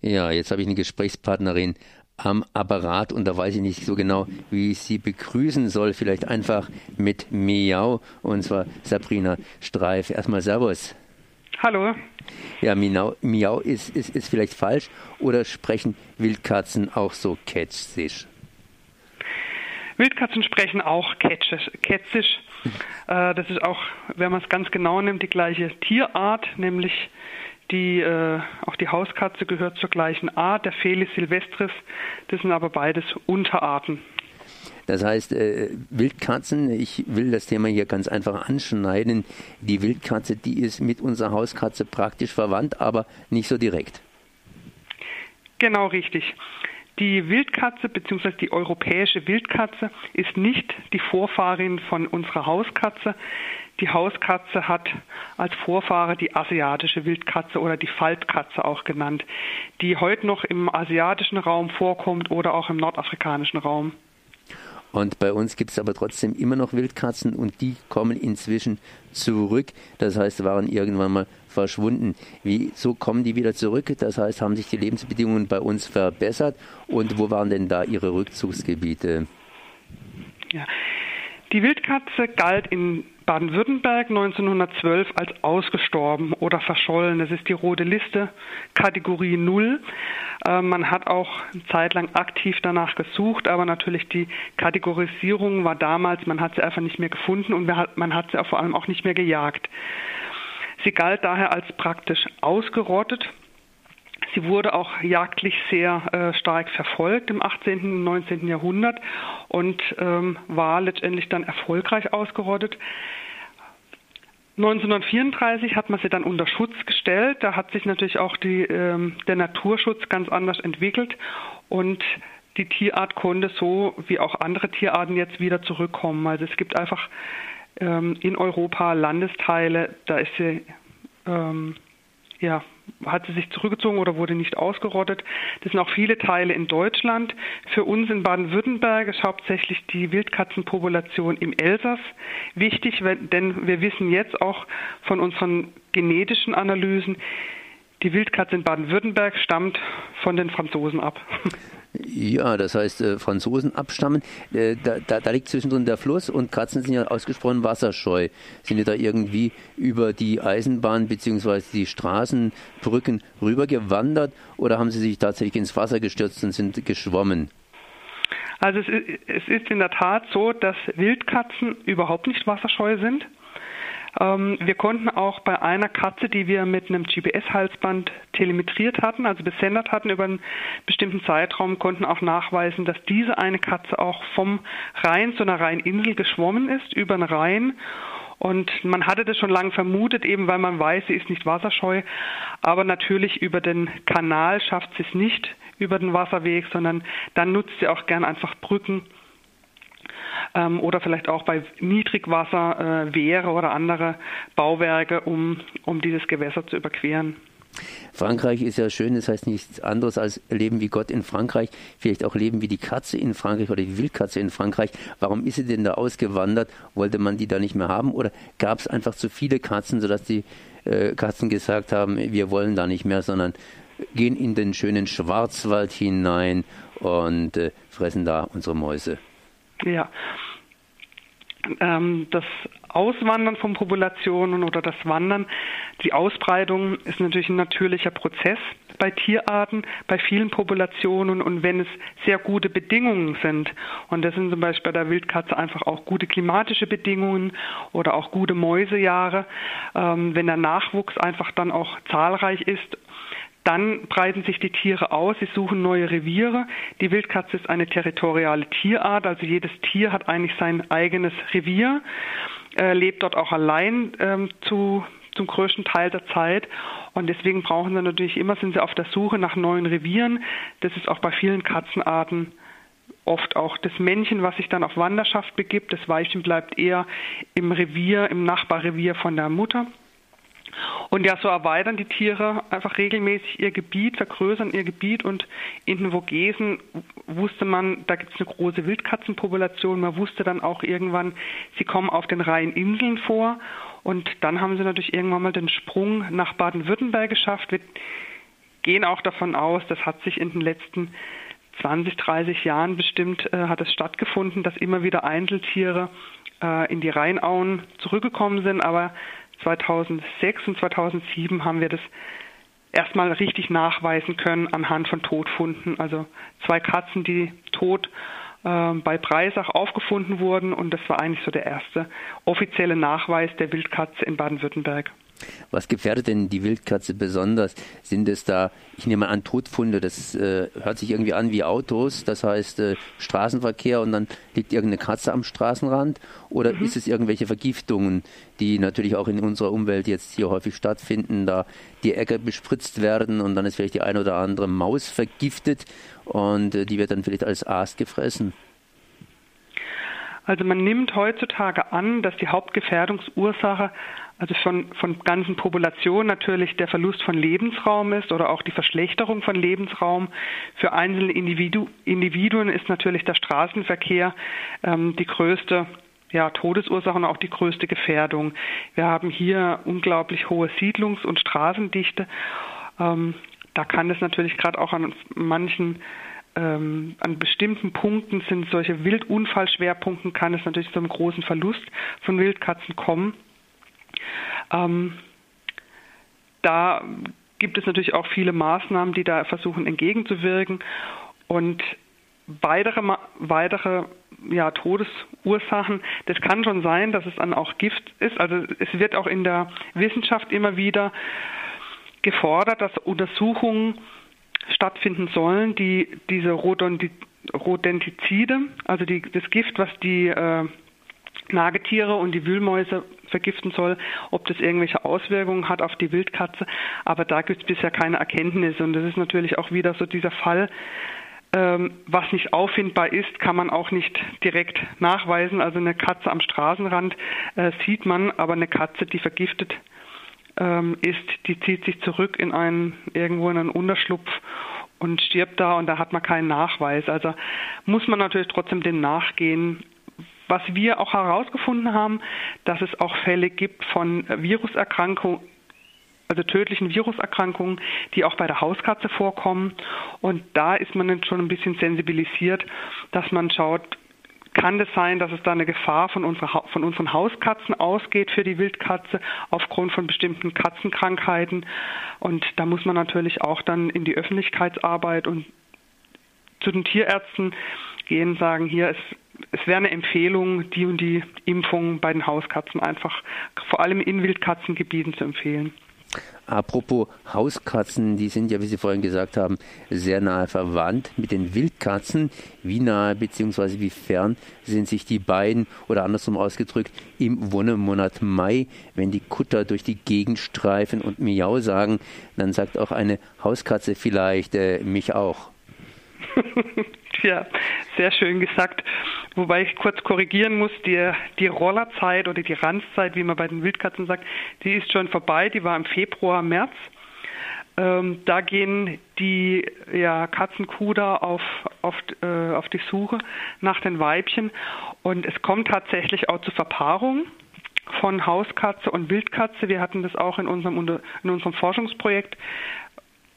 Ja, jetzt habe ich eine Gesprächspartnerin am Apparat und da weiß ich nicht so genau, wie ich sie begrüßen soll. Vielleicht einfach mit Miau und zwar Sabrina Streif. Erstmal Servus. Hallo. Ja, Miau, Miau ist, ist, ist vielleicht falsch oder sprechen Wildkatzen auch so kätzisch? Wildkatzen sprechen auch kätzisch. kätzisch. Äh, das ist auch, wenn man es ganz genau nimmt, die gleiche Tierart, nämlich die, äh, auch die Hauskatze gehört zur gleichen Art, der Felis silvestris. Das sind aber beides Unterarten. Das heißt, äh, Wildkatzen, ich will das Thema hier ganz einfach anschneiden. Die Wildkatze, die ist mit unserer Hauskatze praktisch verwandt, aber nicht so direkt. Genau richtig. Die Wildkatze bzw. die europäische Wildkatze ist nicht die Vorfahrin von unserer Hauskatze. Die Hauskatze hat als Vorfahre die asiatische Wildkatze oder die Faltkatze auch genannt, die heute noch im asiatischen Raum vorkommt oder auch im nordafrikanischen Raum. Und bei uns gibt es aber trotzdem immer noch Wildkatzen und die kommen inzwischen zurück. Das heißt, waren irgendwann mal verschwunden. Wieso kommen die wieder zurück? Das heißt, haben sich die Lebensbedingungen bei uns verbessert? Und wo waren denn da ihre Rückzugsgebiete? Ja. Die Wildkatze galt in Baden-Württemberg 1912 als ausgestorben oder verschollen. Das ist die rote Liste, Kategorie 0. Äh, man hat auch eine Zeit lang aktiv danach gesucht, aber natürlich die Kategorisierung war damals, man hat sie einfach nicht mehr gefunden und man hat sie vor allem auch nicht mehr gejagt. Sie galt daher als praktisch ausgerottet. Sie wurde auch jagdlich sehr äh, stark verfolgt im 18. und 19. Jahrhundert und ähm, war letztendlich dann erfolgreich ausgerottet. 1934 hat man sie dann unter Schutz gestellt. Da hat sich natürlich auch die, ähm, der Naturschutz ganz anders entwickelt und die Tierart konnte so wie auch andere Tierarten jetzt wieder zurückkommen. Also es gibt einfach ähm, in Europa Landesteile, da ist sie ähm, ja, hat sie sich zurückgezogen oder wurde nicht ausgerottet. Das sind auch viele Teile in Deutschland. Für uns in Baden-Württemberg ist hauptsächlich die Wildkatzenpopulation im Elsass wichtig, denn wir wissen jetzt auch von unseren genetischen Analysen, die Wildkatze in Baden-Württemberg stammt von den Franzosen ab. Ja, das heißt, äh, Franzosen abstammen. Äh, da, da, da, liegt zwischendrin der Fluss und Katzen sind ja ausgesprochen wasserscheu. Sind die da irgendwie über die Eisenbahn bzw. die Straßenbrücken rübergewandert oder haben sie sich tatsächlich ins Wasser gestürzt und sind geschwommen? Also es es ist in der Tat so, dass Wildkatzen überhaupt nicht wasserscheu sind. Ähm, wir konnten auch bei einer Katze, die wir mit einem GPS-Halsband telemetriert hatten, also besendet hatten über einen bestimmten Zeitraum, konnten auch nachweisen, dass diese eine Katze auch vom Rhein zu einer Rheininsel geschwommen ist, über den Rhein. Und man hatte das schon lange vermutet, eben weil man weiß, sie ist nicht wasserscheu. Aber natürlich über den Kanal schafft sie es nicht, über den Wasserweg, sondern dann nutzt sie auch gern einfach Brücken ähm, oder vielleicht auch bei Niedrigwasser äh, Wehre oder andere Bauwerke, um, um dieses Gewässer zu überqueren. Frankreich ist ja schön, das heißt nichts anderes als Leben wie Gott in Frankreich, vielleicht auch Leben wie die Katze in Frankreich oder die Wildkatze in Frankreich. Warum ist sie denn da ausgewandert? Wollte man die da nicht mehr haben oder gab es einfach zu viele Katzen, sodass die äh, Katzen gesagt haben, wir wollen da nicht mehr, sondern gehen in den schönen Schwarzwald hinein und äh, fressen da unsere Mäuse? Ja. Ähm, das Auswandern von Populationen oder das Wandern, die Ausbreitung ist natürlich ein natürlicher Prozess bei Tierarten, bei vielen Populationen und wenn es sehr gute Bedingungen sind, und das sind zum Beispiel bei der Wildkatze einfach auch gute klimatische Bedingungen oder auch gute Mäusejahre, ähm, wenn der Nachwuchs einfach dann auch zahlreich ist dann breiten sich die Tiere aus, sie suchen neue Reviere. Die Wildkatze ist eine territoriale Tierart, also jedes Tier hat eigentlich sein eigenes Revier, äh, lebt dort auch allein ähm, zu, zum größten Teil der Zeit. Und deswegen brauchen sie natürlich immer, sind sie auf der Suche nach neuen Revieren. Das ist auch bei vielen Katzenarten oft auch das Männchen, was sich dann auf Wanderschaft begibt. Das Weibchen bleibt eher im Revier, im Nachbarrevier von der Mutter. Und ja, so erweitern die Tiere einfach regelmäßig ihr Gebiet, vergrößern ihr Gebiet und in den Vogesen wusste man, da gibt es eine große Wildkatzenpopulation. Man wusste dann auch irgendwann, sie kommen auf den Rheininseln vor und dann haben sie natürlich irgendwann mal den Sprung nach Baden-Württemberg geschafft. Wir gehen auch davon aus, das hat sich in den letzten 20, 30 Jahren bestimmt, äh, hat es stattgefunden, dass immer wieder Einzeltiere äh, in die Rheinauen zurückgekommen sind. Aber 2006 und 2007 haben wir das erstmal richtig nachweisen können anhand von Todfunden. Also zwei Katzen, die tot äh, bei Breisach aufgefunden wurden und das war eigentlich so der erste offizielle Nachweis der Wildkatze in Baden-Württemberg. Was gefährdet denn die Wildkatze besonders? Sind es da, ich nehme an, Todfunde, das äh, hört sich irgendwie an wie Autos, das heißt äh, Straßenverkehr und dann liegt irgendeine Katze am Straßenrand? Oder mhm. ist es irgendwelche Vergiftungen, die natürlich auch in unserer Umwelt jetzt hier häufig stattfinden, da die Äcker bespritzt werden und dann ist vielleicht die eine oder andere Maus vergiftet und äh, die wird dann vielleicht als Aas gefressen? Also man nimmt heutzutage an, dass die Hauptgefährdungsursache also von, von ganzen Populationen natürlich der Verlust von Lebensraum ist oder auch die Verschlechterung von Lebensraum. Für einzelne Individu Individuen ist natürlich der Straßenverkehr ähm, die größte ja, Todesursache und auch die größte Gefährdung. Wir haben hier unglaublich hohe Siedlungs- und Straßendichte. Ähm, da kann es natürlich gerade auch an manchen ähm, an bestimmten Punkten sind solche Wildunfallschwerpunkten kann es natürlich zu einem großen Verlust von Wildkatzen kommen. Ähm, da gibt es natürlich auch viele Maßnahmen, die da versuchen entgegenzuwirken. Und weitere, weitere ja, Todesursachen, das kann schon sein, dass es dann auch Gift ist. Also es wird auch in der Wissenschaft immer wieder gefordert, dass Untersuchungen stattfinden sollen, die diese Rodentizide, also die, das Gift, was die äh, Nagetiere und die Wühlmäuse vergiften soll, ob das irgendwelche Auswirkungen hat auf die Wildkatze. Aber da gibt es bisher keine Erkenntnisse. Und das ist natürlich auch wieder so dieser Fall, ähm, was nicht auffindbar ist, kann man auch nicht direkt nachweisen. Also eine Katze am Straßenrand äh, sieht man, aber eine Katze, die vergiftet ähm, ist, die zieht sich zurück in einen irgendwo in einen Unterschlupf und stirbt da und da hat man keinen Nachweis. Also muss man natürlich trotzdem dem nachgehen, was wir auch herausgefunden haben, dass es auch Fälle gibt von Viruserkrankungen, also tödlichen Viruserkrankungen, die auch bei der Hauskatze vorkommen. Und da ist man dann schon ein bisschen sensibilisiert, dass man schaut, kann es sein, dass es da eine Gefahr von, unserer, von unseren Hauskatzen ausgeht für die Wildkatze aufgrund von bestimmten Katzenkrankheiten. Und da muss man natürlich auch dann in die Öffentlichkeitsarbeit und zu den Tierärzten gehen, sagen, hier ist es wäre eine Empfehlung, die und die Impfung bei den Hauskatzen einfach vor allem in Wildkatzengebieten zu empfehlen. Apropos Hauskatzen, die sind ja, wie Sie vorhin gesagt haben, sehr nahe verwandt mit den Wildkatzen. Wie nahe bzw. wie fern sind sich die beiden oder andersrum ausgedrückt im Wonnemonat Mai, wenn die Kutter durch die Gegend streifen und Miau sagen, dann sagt auch eine Hauskatze vielleicht äh, mich auch. ja, sehr schön gesagt. Wobei ich kurz korrigieren muss, die, die Rollerzeit oder die Ranzzeit, wie man bei den Wildkatzen sagt, die ist schon vorbei. Die war im Februar, März. Ähm, da gehen die ja, Katzenkuder auf, auf, äh, auf die Suche nach den Weibchen. Und es kommt tatsächlich auch zu Verpaarungen von Hauskatze und Wildkatze. Wir hatten das auch in unserem, in unserem Forschungsprojekt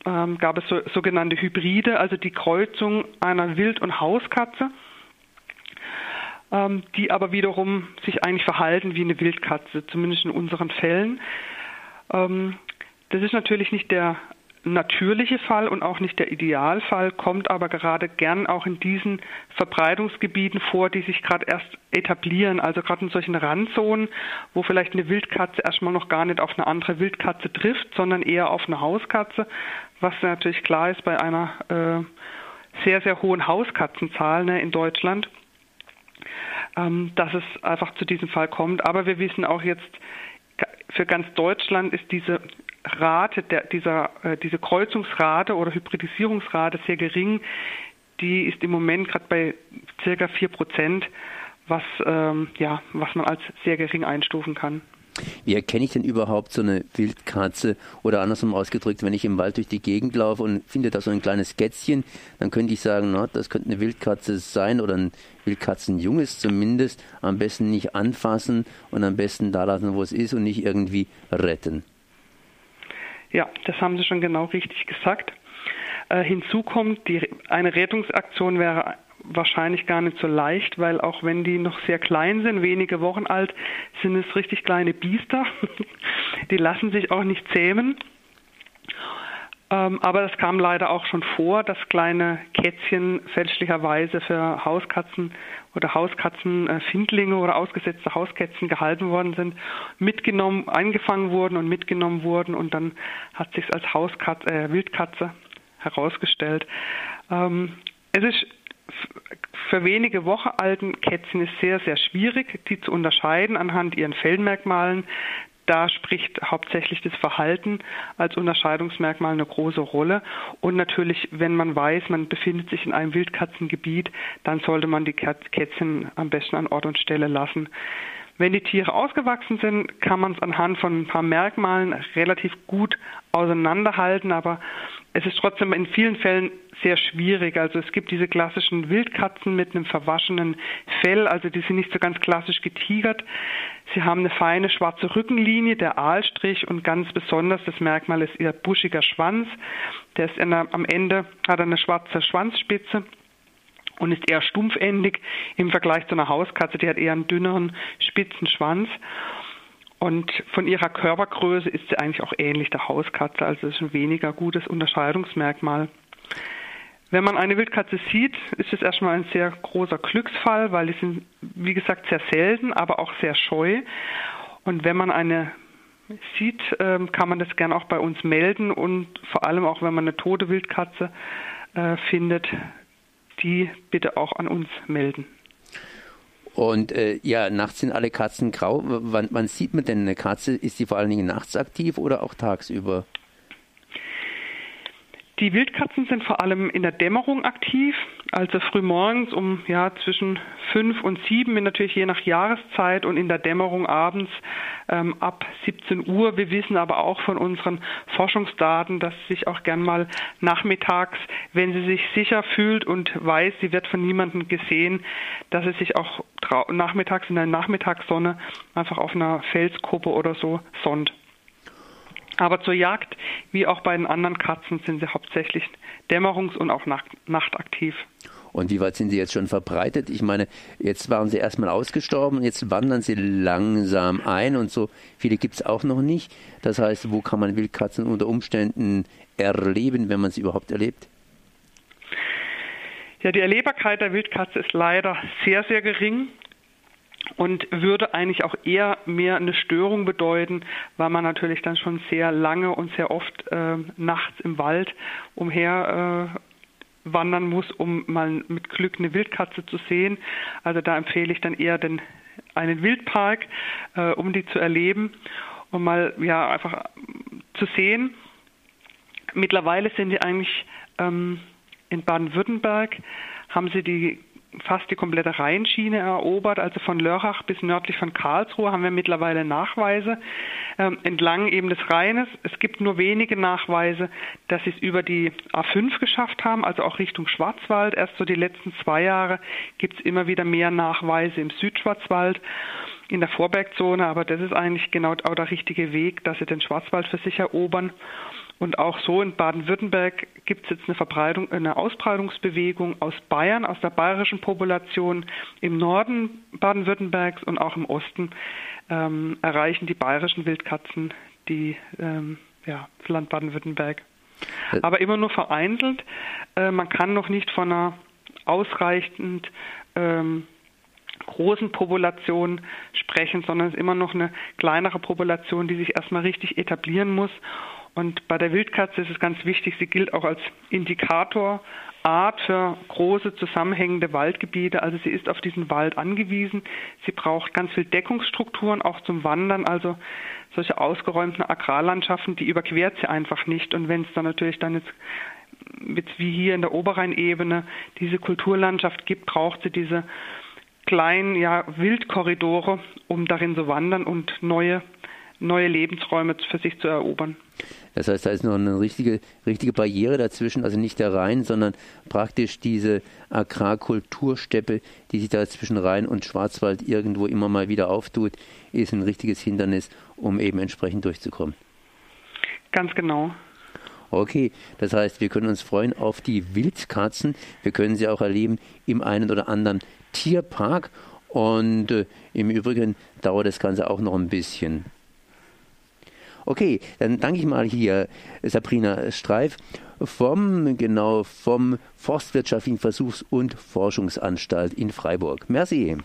ähm, gab es so, sogenannte Hybride, also die Kreuzung einer Wild- und Hauskatze, ähm, die aber wiederum sich eigentlich verhalten wie eine Wildkatze, zumindest in unseren Fällen. Ähm, das ist natürlich nicht der natürliche Fall und auch nicht der Idealfall, kommt aber gerade gern auch in diesen Verbreitungsgebieten vor, die sich gerade erst etablieren, also gerade in solchen Randzonen, wo vielleicht eine Wildkatze erstmal noch gar nicht auf eine andere Wildkatze trifft, sondern eher auf eine Hauskatze, was natürlich klar ist bei einer äh, sehr, sehr hohen Hauskatzenzahl ne, in Deutschland, ähm, dass es einfach zu diesem Fall kommt. Aber wir wissen auch jetzt, für ganz Deutschland ist diese Rate, der, dieser, äh, diese Kreuzungsrate oder Hybridisierungsrate sehr gering. Die ist im Moment gerade bei circa 4 Prozent, was, ähm, ja, was man als sehr gering einstufen kann. Wie erkenne ich denn überhaupt so eine Wildkatze oder andersrum ausgedrückt, wenn ich im Wald durch die Gegend laufe und finde da so ein kleines Kätzchen, dann könnte ich sagen, na, das könnte eine Wildkatze sein oder ein Wildkatzenjunges zumindest. Am besten nicht anfassen und am besten da lassen, wo es ist und nicht irgendwie retten. Ja, das haben Sie schon genau richtig gesagt. Äh, hinzu kommt, die, eine Rettungsaktion wäre wahrscheinlich gar nicht so leicht, weil auch wenn die noch sehr klein sind, wenige Wochen alt, sind es richtig kleine Biester. die lassen sich auch nicht zähmen. Ähm, aber es kam leider auch schon vor, dass kleine Kätzchen fälschlicherweise für Hauskatzen oder Hauskatzenfindlinge oder ausgesetzte Hauskätzchen gehalten worden sind, mitgenommen, eingefangen wurden und mitgenommen wurden und dann hat sich als Hauskatze, äh, Wildkatze herausgestellt. Ähm, es ist für wenige Wochen alten Kätzchen ist sehr, sehr schwierig, die zu unterscheiden anhand ihren Fellmerkmalen da spricht hauptsächlich das Verhalten als Unterscheidungsmerkmal eine große Rolle. Und natürlich, wenn man weiß, man befindet sich in einem Wildkatzengebiet, dann sollte man die Kätzchen am besten an Ort und Stelle lassen. Wenn die Tiere ausgewachsen sind, kann man es anhand von ein paar Merkmalen relativ gut auseinanderhalten, aber es ist trotzdem in vielen Fällen sehr schwierig. Also es gibt diese klassischen Wildkatzen mit einem verwaschenen Fell, also die sind nicht so ganz klassisch getigert. Sie haben eine feine schwarze Rückenlinie, der Aalstrich und ganz besonders das Merkmal ist ihr buschiger Schwanz. Der ist der, am Ende hat eine schwarze Schwanzspitze und ist eher stumpfendig im Vergleich zu einer Hauskatze, die hat eher einen dünneren, spitzen Schwanz. Und von ihrer Körpergröße ist sie eigentlich auch ähnlich der Hauskatze, also ist ein weniger gutes Unterscheidungsmerkmal. Wenn man eine Wildkatze sieht, ist es erstmal ein sehr großer Glücksfall, weil die sind, wie gesagt, sehr selten, aber auch sehr scheu. Und wenn man eine sieht, ähm, kann man das gern auch bei uns melden und vor allem auch, wenn man eine tote Wildkatze äh, findet, die bitte auch an uns melden. Und äh, ja, nachts sind alle Katzen grau. Wann, wann sieht man denn eine Katze? Ist sie vor allen Dingen nachts aktiv oder auch tagsüber? Die Wildkatzen sind vor allem in der Dämmerung aktiv, also frühmorgens um ja zwischen fünf und sieben, natürlich je nach Jahreszeit und in der Dämmerung abends ähm, ab 17 Uhr. Wir wissen aber auch von unseren Forschungsdaten, dass sie sich auch gern mal nachmittags, wenn sie sich sicher fühlt und weiß, sie wird von niemandem gesehen, dass sie sich auch nachmittags in der Nachmittagssonne einfach auf einer Felskuppe oder so sonnt. Aber zur Jagd, wie auch bei den anderen Katzen, sind sie hauptsächlich dämmerungs- und auch nacht nachtaktiv. Und wie weit sind sie jetzt schon verbreitet? Ich meine, jetzt waren sie erstmal ausgestorben, jetzt wandern sie langsam ein und so viele gibt es auch noch nicht. Das heißt, wo kann man Wildkatzen unter Umständen erleben, wenn man sie überhaupt erlebt? Ja, die Erlebbarkeit der Wildkatze ist leider sehr, sehr gering und würde eigentlich auch eher mehr eine Störung bedeuten, weil man natürlich dann schon sehr lange und sehr oft äh, nachts im Wald umher äh, wandern muss, um mal mit Glück eine Wildkatze zu sehen. Also da empfehle ich dann eher den, einen Wildpark, äh, um die zu erleben und mal ja einfach zu sehen. Mittlerweile sind die eigentlich ähm, in Baden-Württemberg haben sie die fast die komplette Rheinschiene erobert, also von Lörrach bis nördlich von Karlsruhe haben wir mittlerweile Nachweise ähm, entlang eben des Rheines. Es gibt nur wenige Nachweise, dass sie es über die A5 geschafft haben, also auch Richtung Schwarzwald. Erst so die letzten zwei Jahre gibt es immer wieder mehr Nachweise im Südschwarzwald in der Vorbergzone, aber das ist eigentlich genau auch der richtige Weg, dass sie den Schwarzwald für sich erobern. Und auch so in Baden-Württemberg gibt es jetzt eine Verbreitung, eine Ausbreitungsbewegung aus Bayern, aus der bayerischen Population im Norden Baden-Württembergs und auch im Osten ähm, erreichen die bayerischen Wildkatzen die ähm, ja, das Land Baden-Württemberg. Äh. Aber immer nur vereinzelt. Äh, man kann noch nicht von einer ausreichend ähm, großen Population sprechen, sondern es ist immer noch eine kleinere Population, die sich erstmal richtig etablieren muss. Und bei der Wildkatze ist es ganz wichtig, sie gilt auch als Indikatorart für große zusammenhängende Waldgebiete. Also sie ist auf diesen Wald angewiesen. Sie braucht ganz viel Deckungsstrukturen auch zum Wandern. Also solche ausgeräumten Agrarlandschaften, die überquert sie einfach nicht. Und wenn es dann natürlich dann jetzt, jetzt wie hier in der Oberrheinebene diese Kulturlandschaft gibt, braucht sie diese kleinen ja, Wildkorridore, um darin zu wandern und neue neue Lebensräume für sich zu erobern. Das heißt, da ist noch eine richtige, richtige Barriere dazwischen, also nicht der Rhein, sondern praktisch diese Agrarkultursteppe, die sich da zwischen Rhein und Schwarzwald irgendwo immer mal wieder auftut, ist ein richtiges Hindernis, um eben entsprechend durchzukommen. Ganz genau. Okay, das heißt, wir können uns freuen auf die Wildkatzen. Wir können sie auch erleben im einen oder anderen Tierpark. Und äh, im Übrigen dauert das Ganze auch noch ein bisschen. Okay, dann danke ich mal hier Sabrina Streif vom, genau, vom Forstwirtschaftlichen Versuchs- und Forschungsanstalt in Freiburg. Merci.